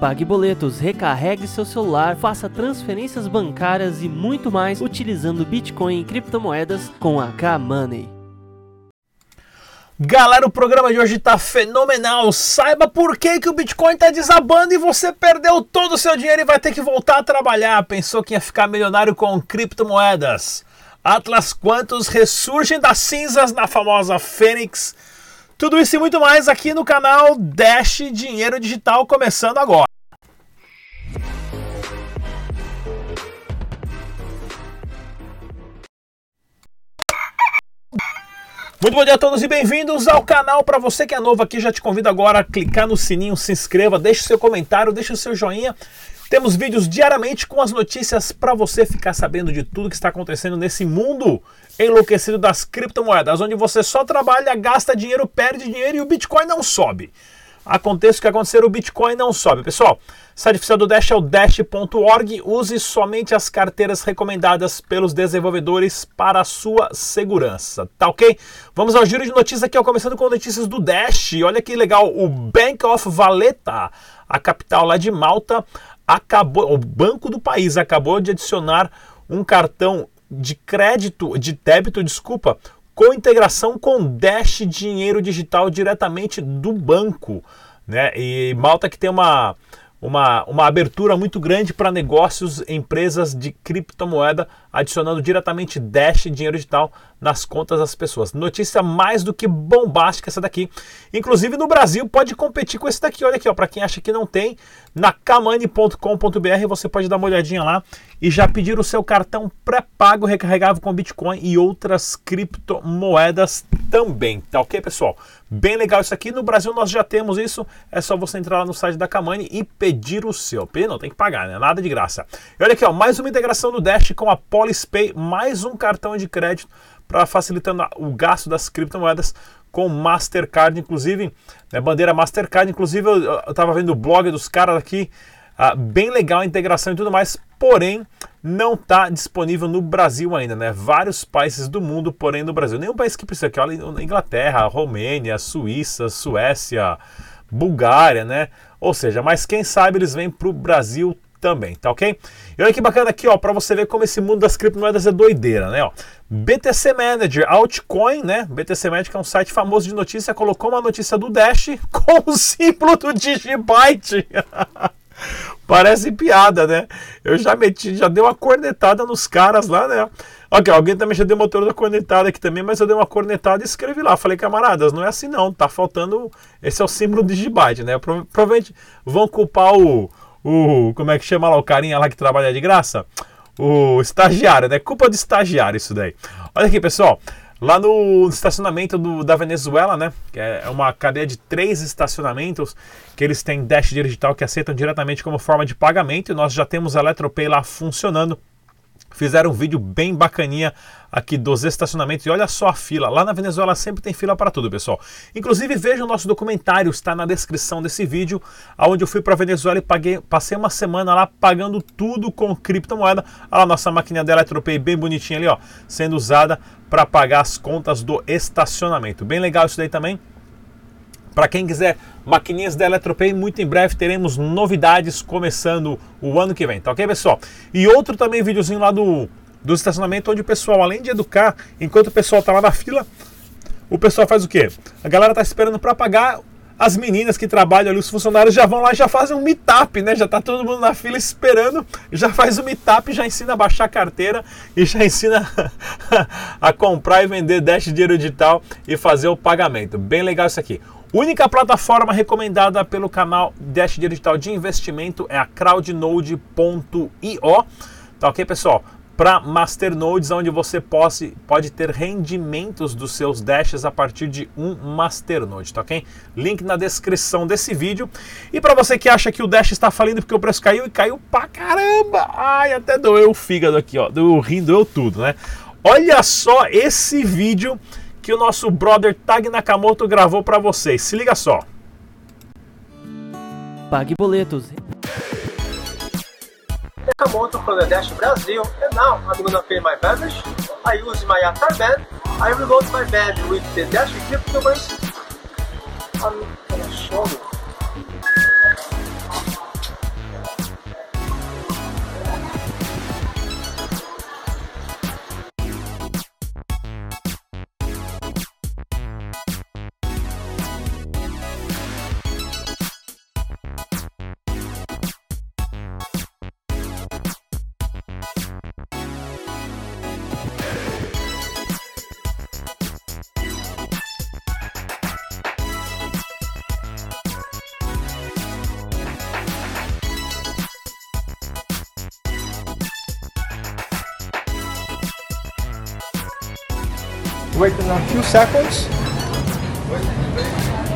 Pague boletos, recarregue seu celular, faça transferências bancárias e muito mais utilizando Bitcoin e criptomoedas com a K-Money. Galera, o programa de hoje está fenomenal. Saiba por que, que o Bitcoin está desabando e você perdeu todo o seu dinheiro e vai ter que voltar a trabalhar. Pensou que ia ficar milionário com criptomoedas. Atlas Quantos ressurgem das cinzas na famosa Fênix. Tudo isso e muito mais aqui no canal Dash Dinheiro Digital, começando agora. Muito bom dia a todos e bem-vindos ao canal. Para você que é novo aqui, já te convido agora a clicar no sininho, se inscreva, deixe seu comentário, deixe seu joinha. Temos vídeos diariamente com as notícias para você ficar sabendo de tudo que está acontecendo nesse mundo enlouquecido das criptomoedas, onde você só trabalha, gasta dinheiro, perde dinheiro e o Bitcoin não sobe. Aconteça o que acontecer, o Bitcoin não sobe. Pessoal, site oficial do Dash é o dash.org. Use somente as carteiras recomendadas pelos desenvolvedores para a sua segurança, tá ok? Vamos ao giro de notícias aqui, ó, começando com notícias do Dash. Olha que legal, o Bank of Valletta, a capital lá de Malta, acabou, o banco do país acabou de adicionar um cartão de crédito, de débito, desculpa, com integração com Dash Dinheiro Digital diretamente do banco. Né? E Malta que tem uma, uma, uma abertura muito grande para negócios, empresas de criptomoeda, adicionando diretamente Dash Dinheiro Digital nas contas das pessoas. Notícia mais do que bombástica essa daqui. Inclusive no Brasil pode competir com esse daqui. Olha aqui, ó, para quem acha que não tem, na kamani.com.br você pode dar uma olhadinha lá e já pedir o seu cartão pré-pago recarregável com Bitcoin e outras criptomoedas também. Tá OK, pessoal? Bem legal isso aqui. No Brasil nós já temos isso. É só você entrar lá no site da Kamani e pedir o seu. Não tem que pagar, né? Nada de graça. E olha aqui, ó, mais uma integração do Dash com a PolisPay, mais um cartão de crédito para facilitando o gasto das criptomoedas com Mastercard, inclusive, né, bandeira Mastercard, inclusive eu estava vendo o blog dos caras aqui, ah, bem legal a integração e tudo mais, porém não está disponível no Brasil ainda, né? Vários países do mundo, porém no Brasil. Nenhum país que precisa, que olha Inglaterra, Romênia, Suíça, Suécia, Bulgária, né? Ou seja, mas quem sabe eles vêm para o Brasil também, tá ok? E olha que bacana aqui, ó, para você ver como esse mundo das criptomoedas é doideira, né? Ó, BTC Manager, altcoin, né? BTC Manager é um site famoso de notícia, colocou uma notícia do Dash com o símbolo do Digibyte. Parece piada, né? Eu já meti, já dei uma cornetada nos caras lá, né? Ok, alguém também já deu uma outra cornetada aqui também, mas eu dei uma cornetada e escrevi lá. Falei, camaradas, não é assim não, tá faltando. Esse é o símbolo do Digibyte, né? Provavelmente vão culpar o, o. Como é que chama lá o carinha lá que trabalha de graça? O estagiário, né? Culpa do estagiário isso daí. Olha aqui, pessoal. Lá no estacionamento do, da Venezuela, né? Que é uma cadeia de três estacionamentos que eles têm Dash Digital que aceitam diretamente como forma de pagamento. E nós já temos a Eletropay lá funcionando Fizeram um vídeo bem bacaninha aqui dos estacionamentos e olha só a fila. Lá na Venezuela sempre tem fila para tudo, pessoal. Inclusive veja o nosso documentário, está na descrição desse vídeo, onde eu fui para Venezuela e paguei, passei uma semana lá pagando tudo com criptomoeda. Olha a nossa maquininha dela Eletropay bem bonitinha ali, ó, sendo usada para pagar as contas do estacionamento. Bem legal isso daí também. Para quem quiser maquininhas da Eletropay, muito em breve teremos novidades começando o ano que vem, tá ok, pessoal? E outro também videozinho lá do, do estacionamento, onde o pessoal, além de educar, enquanto o pessoal tá lá na fila, o pessoal faz o quê? A galera tá esperando para pagar, as meninas que trabalham ali, os funcionários já vão lá e já fazem um meetup, né? Já tá todo mundo na fila esperando, já faz o meetup, já ensina a baixar a carteira e já ensina a comprar e vender Dash Dinheiro Digital e fazer o pagamento. Bem legal isso aqui. Única plataforma recomendada pelo canal Dash Digital de investimento é a crowdnode.io. Tá ok, pessoal? Para masternodes, onde você pode, pode ter rendimentos dos seus dashes a partir de um masternode, tá ok? Link na descrição desse vídeo. E para você que acha que o dash está falindo porque o preço caiu e caiu pra caramba, ai, até doeu o fígado aqui, ó, do rim doeu tudo, né? Olha só esse vídeo que o nosso brother Tag Nakamoto gravou para vocês. Se liga só. Pague boletos. Nakamoto from the Dash Brasil, and now I'm gonna pay my beverage. I use my Atar band. I reload my band with the Dash cryptocurrency. I'm gonna show you. A few seconds.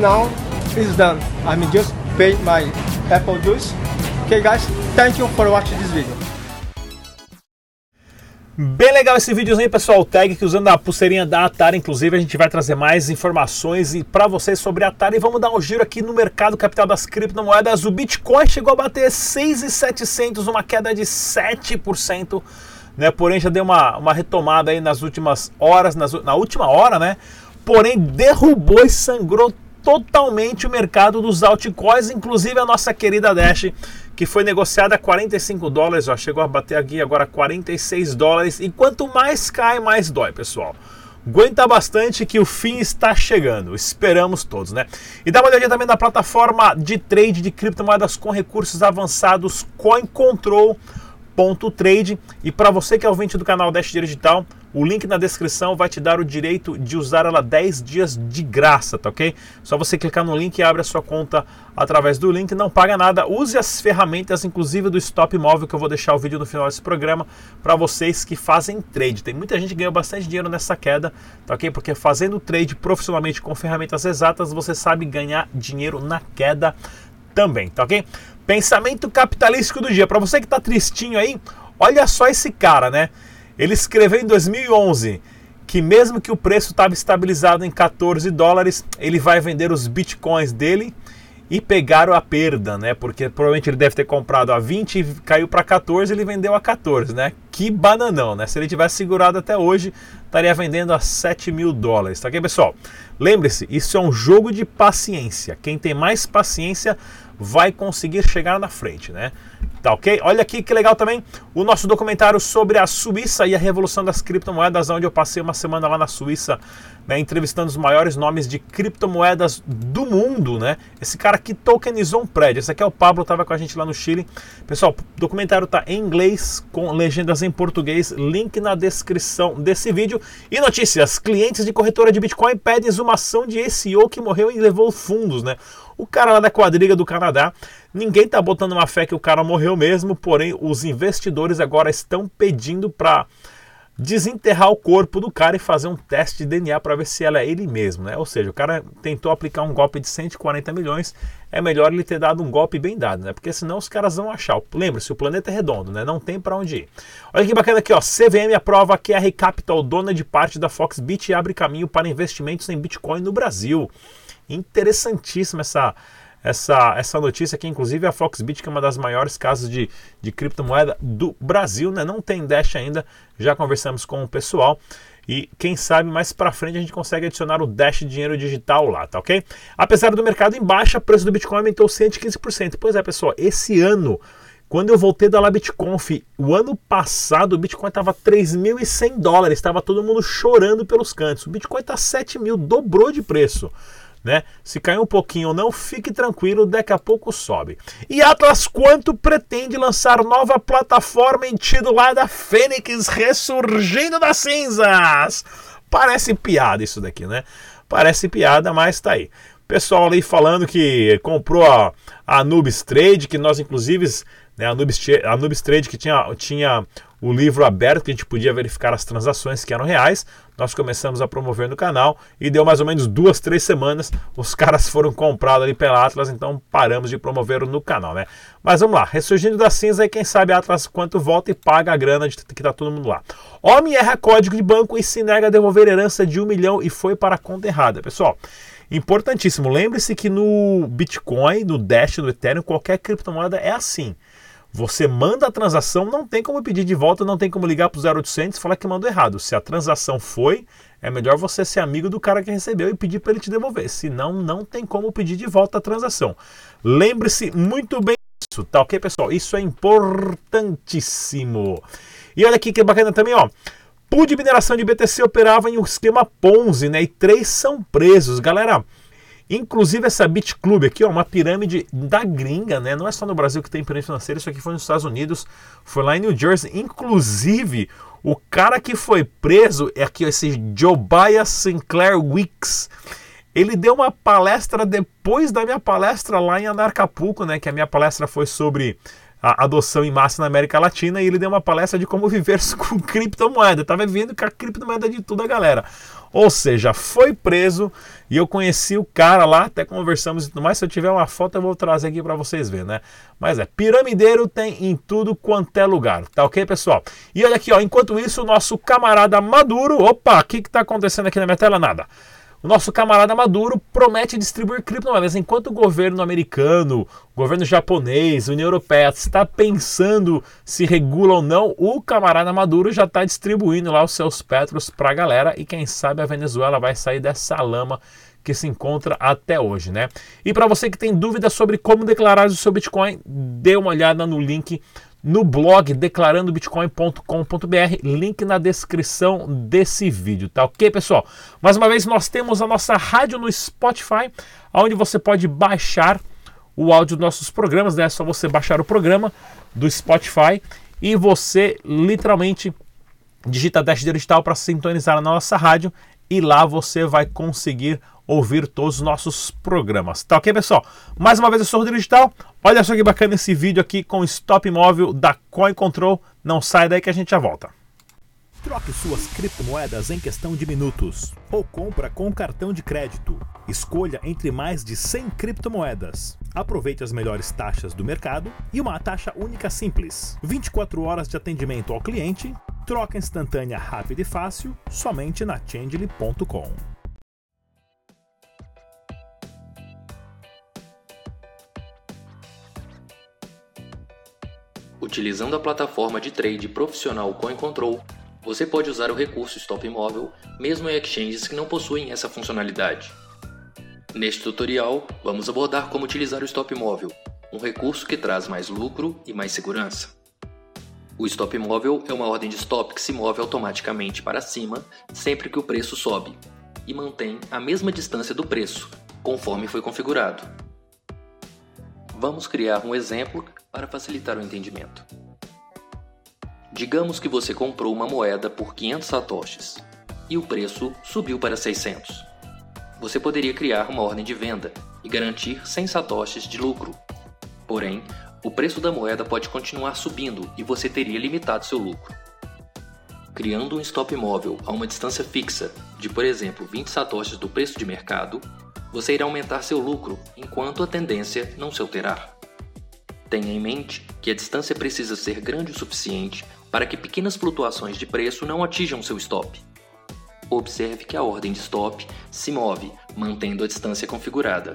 Now it's done. I'm just paid my apple juice. Okay guys, thank you for watching this video. Bem legal esse videozinho, pessoal. Tag que usando a pulseirinha da Atari, inclusive, a gente vai trazer mais informações e para vocês sobre a Atari. Vamos dar um giro aqui no mercado capital das criptomoedas. O Bitcoin chegou a bater 6,700, uma queda de 7%. Né? Porém, já deu uma, uma retomada aí nas últimas horas, nas, na última hora, né? Porém, derrubou e sangrou totalmente o mercado dos altcoins, inclusive a nossa querida Dash que foi negociada a 45 dólares, ó, chegou a bater aqui agora 46 dólares. E quanto mais cai, mais dói, pessoal. Aguenta bastante que o fim está chegando, esperamos todos, né? E dá uma olhadinha também na plataforma de trade de criptomoedas com recursos avançados CoinControl.trade. E para você que é ouvinte do canal Dash Digital, o link na descrição vai te dar o direito de usar ela 10 dias de graça, tá ok? Só você clicar no link e abre a sua conta através do link, não paga nada. Use as ferramentas, inclusive do Stop Móvel, que eu vou deixar o vídeo no final desse programa, para vocês que fazem trade. Tem muita gente que ganhou bastante dinheiro nessa queda, tá ok? Porque fazendo trade profissionalmente com ferramentas exatas, você sabe ganhar dinheiro na queda também, tá ok? Pensamento capitalístico do dia. Para você que tá tristinho aí, olha só esse cara, né? Ele escreveu em 2011 que mesmo que o preço estava estabilizado em 14 dólares, ele vai vender os bitcoins dele e pegar a perda, né? Porque provavelmente ele deve ter comprado a 20 e caiu para 14 ele vendeu a 14, né? Que bananão, né? Se ele tivesse segurado até hoje, estaria vendendo a 7 mil dólares, tá ok, pessoal? Lembre-se, isso é um jogo de paciência. Quem tem mais paciência vai conseguir chegar na frente, né? Tá ok? Olha aqui que legal também o nosso documentário sobre a Suíça e a revolução das criptomoedas, onde eu passei uma semana lá na Suíça, né, entrevistando os maiores nomes de criptomoedas do mundo, né? Esse cara que tokenizou um prédio. Esse aqui é o Pablo, estava com a gente lá no Chile. Pessoal, documentário tá em inglês com legendas em português. Link na descrição desse vídeo. E notícias: clientes de corretora de Bitcoin pedem uma ação de SEO que morreu e levou fundos, né? O cara lá da quadriga do Canadá, ninguém tá botando uma fé que o cara morreu mesmo, porém os investidores agora estão pedindo para desenterrar o corpo do cara e fazer um teste de DNA para ver se ela é ele mesmo, né? Ou seja, o cara tentou aplicar um golpe de 140 milhões, é melhor ele ter dado um golpe bem dado, né? Porque senão os caras vão achar. Lembre-se, o planeta é redondo, né? Não tem para onde ir. Olha que bacana aqui, ó. CVM aprova que a Recapital, dona de parte da Foxbit, abre caminho para investimentos em Bitcoin no Brasil. Interessantíssima essa, essa, essa notícia aqui, inclusive a Foxbit, que é uma das maiores casas de, de criptomoeda do Brasil, né? não tem Dash ainda, já conversamos com o pessoal. E quem sabe mais para frente a gente consegue adicionar o Dash dinheiro digital lá, tá ok? Apesar do mercado em baixa, o preço do Bitcoin aumentou 115%. Pois é, pessoal, esse ano, quando eu voltei da LabitConf, o ano passado o Bitcoin estava 3.100 dólares, estava todo mundo chorando pelos cantos. O Bitcoin está 7 mil, dobrou de preço. Né? Se cair um pouquinho ou não, fique tranquilo, daqui a pouco sobe. E Atlas Quanto pretende lançar nova plataforma intitulada Fênix ressurgindo das cinzas. Parece piada isso daqui, né? Parece piada, mas tá aí. Pessoal ali falando que comprou a, a Anubis Trade, que nós inclusive, né, Anubis, Anubis Trade que tinha, tinha o livro aberto que a gente podia verificar as transações que eram reais. Nós começamos a promover no canal e deu mais ou menos duas, três semanas. Os caras foram comprados ali pela Atlas, então paramos de promover no canal, né? Mas vamos lá, ressurgindo da cinza e quem sabe a Atlas quanto volta e paga a grana de que tá todo mundo lá. Homem erra código de banco e se nega a devolver herança de um milhão e foi para a conta errada. Pessoal, importantíssimo, lembre-se que no Bitcoin, no Dash, no Ethereum, qualquer criptomoeda é assim. Você manda a transação, não tem como pedir de volta, não tem como ligar para o 0800 e falar que mandou errado. Se a transação foi, é melhor você ser amigo do cara que recebeu e pedir para ele te devolver. Senão, não tem como pedir de volta a transação. Lembre-se muito bem disso, tá ok, pessoal? Isso é importantíssimo. E olha aqui que bacana também, ó. Pool de mineração de BTC operava em um esquema Ponzi, né? E três são presos. Galera, Inclusive essa Bit Club aqui, ó, uma pirâmide da gringa, né? Não é só no Brasil que tem pirâmide financeira, isso aqui foi nos Estados Unidos, foi lá em New Jersey. Inclusive, o cara que foi preso é aqui, esse Jobiah Sinclair Weeks. Ele deu uma palestra depois da minha palestra lá em Anarcapulco, né? Que a minha palestra foi sobre a adoção em massa na América Latina e ele deu uma palestra de como viver com criptomoeda. Estava vivendo com a criptomoeda de tudo a galera. Ou seja, foi preso e eu conheci o cara lá, até conversamos e tudo mais. Se eu tiver uma foto, eu vou trazer aqui para vocês verem, né? Mas é, piramideiro tem em tudo quanto é lugar, tá ok, pessoal? E olha aqui, ó, enquanto isso, o nosso camarada Maduro, opa, o que que tá acontecendo aqui na minha tela? Nada. O nosso camarada Maduro promete distribuir criptomoedas, enquanto o governo americano, o governo japonês, a União Europeia está pensando se regula ou não, o camarada Maduro já está distribuindo lá os seus petros para a galera e quem sabe a Venezuela vai sair dessa lama que se encontra até hoje, né? E para você que tem dúvidas sobre como declarar o seu Bitcoin, dê uma olhada no link no blog declarandobitcoin.com.br, link na descrição desse vídeo, tá ok, pessoal? Mais uma vez, nós temos a nossa rádio no Spotify, onde você pode baixar o áudio dos nossos programas, né? É só você baixar o programa do Spotify e você literalmente digita Dash Digital para sintonizar a nossa rádio e lá você vai conseguir ouvir todos os nossos programas. Tá ok, pessoal? Mais uma vez eu sou o Rodrigo Digital. Olha só que bacana esse vídeo aqui com o stop móvel da Coin Control. Não sai daí que a gente já volta. Troque suas criptomoedas em questão de minutos ou compra com cartão de crédito. Escolha entre mais de 100 criptomoedas. Aproveite as melhores taxas do mercado e uma taxa única simples. 24 horas de atendimento ao cliente, troca instantânea rápida e fácil somente na Changely.com. Utilizando a plataforma de trade profissional CoinControl, você pode usar o recurso Stop Imóvel mesmo em exchanges que não possuem essa funcionalidade. Neste tutorial, vamos abordar como utilizar o Stop Imóvel, um recurso que traz mais lucro e mais segurança. O Stop Imóvel é uma ordem de stop que se move automaticamente para cima sempre que o preço sobe e mantém a mesma distância do preço, conforme foi configurado. Vamos criar um exemplo para facilitar o entendimento. Digamos que você comprou uma moeda por 500 satoshis e o preço subiu para 600. Você poderia criar uma ordem de venda e garantir 100 satoshis de lucro. Porém, o preço da moeda pode continuar subindo e você teria limitado seu lucro. Criando um stop móvel a uma distância fixa de, por exemplo, 20 satoshis do preço de mercado, você irá aumentar seu lucro enquanto a tendência não se alterar. Tenha em mente que a distância precisa ser grande o suficiente para que pequenas flutuações de preço não atinjam seu stop. Observe que a ordem de stop se move, mantendo a distância configurada.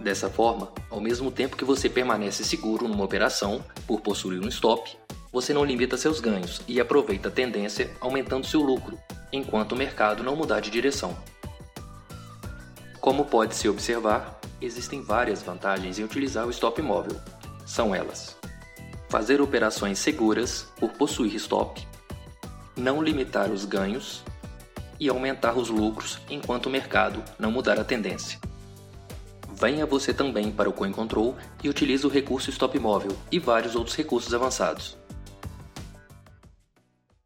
Dessa forma, ao mesmo tempo que você permanece seguro numa operação por possuir um stop, você não limita seus ganhos e aproveita a tendência aumentando seu lucro, enquanto o mercado não mudar de direção. Como pode se observar, existem várias vantagens em utilizar o stop móvel, são elas: fazer operações seguras por possuir stop, não limitar os ganhos e aumentar os lucros enquanto o mercado não mudar a tendência. Venha você também para o CoinControl e utilize o recurso Stop Móvel e vários outros recursos avançados.